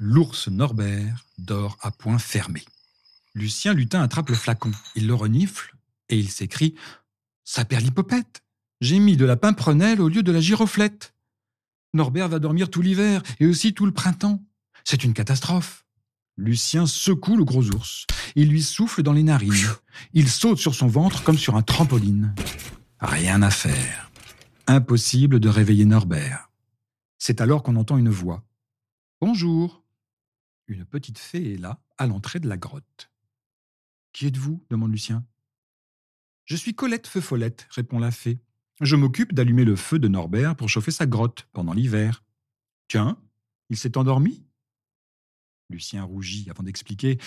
L'ours Norbert dort à point fermé. Lucien Lutin attrape le flacon, il le renifle et il s'écrie l'hypopète J'ai mis de la pimprenelle au lieu de la giroflette. Norbert va dormir tout l'hiver et aussi tout le printemps. C'est une catastrophe. Lucien secoue le gros ours. Il lui souffle dans les narines. Il saute sur son ventre comme sur un trampoline. Rien à faire. Impossible de réveiller Norbert. C'est alors qu'on entend une voix. Bonjour. Une petite fée est là, à l'entrée de la grotte. Qui êtes-vous? demande Lucien. Je suis Colette Feu Follette, répond la fée. Je m'occupe d'allumer le feu de Norbert pour chauffer sa grotte pendant l'hiver. Tiens, il s'est endormi? Lucien rougit avant d'expliquer.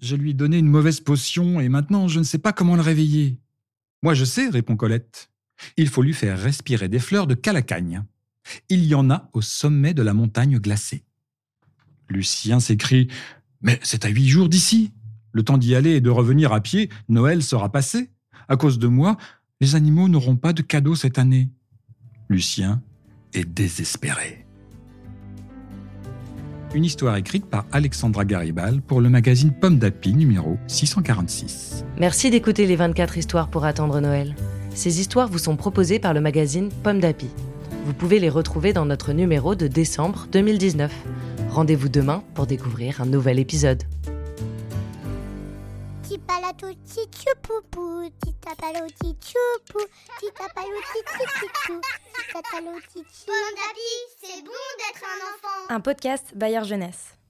Je lui ai donné une mauvaise potion et maintenant je ne sais pas comment le réveiller. Moi je sais, répond Colette. Il faut lui faire respirer des fleurs de calacagne. Il y en a au sommet de la montagne glacée. Lucien s'écrie Mais c'est à huit jours d'ici. Le temps d'y aller et de revenir à pied, Noël sera passé. À cause de moi, les animaux n'auront pas de cadeaux cette année. Lucien est désespéré. Une histoire écrite par Alexandra Garibal pour le magazine Pomme d'Api numéro 646. Merci d'écouter les 24 histoires pour attendre Noël. Ces histoires vous sont proposées par le magazine Pomme d'Api. Vous pouvez les retrouver dans notre numéro de décembre 2019. Rendez-vous demain pour découvrir un nouvel épisode. D'api, c'est bon d'être un enfant. Un podcast Bayard Jeunesse.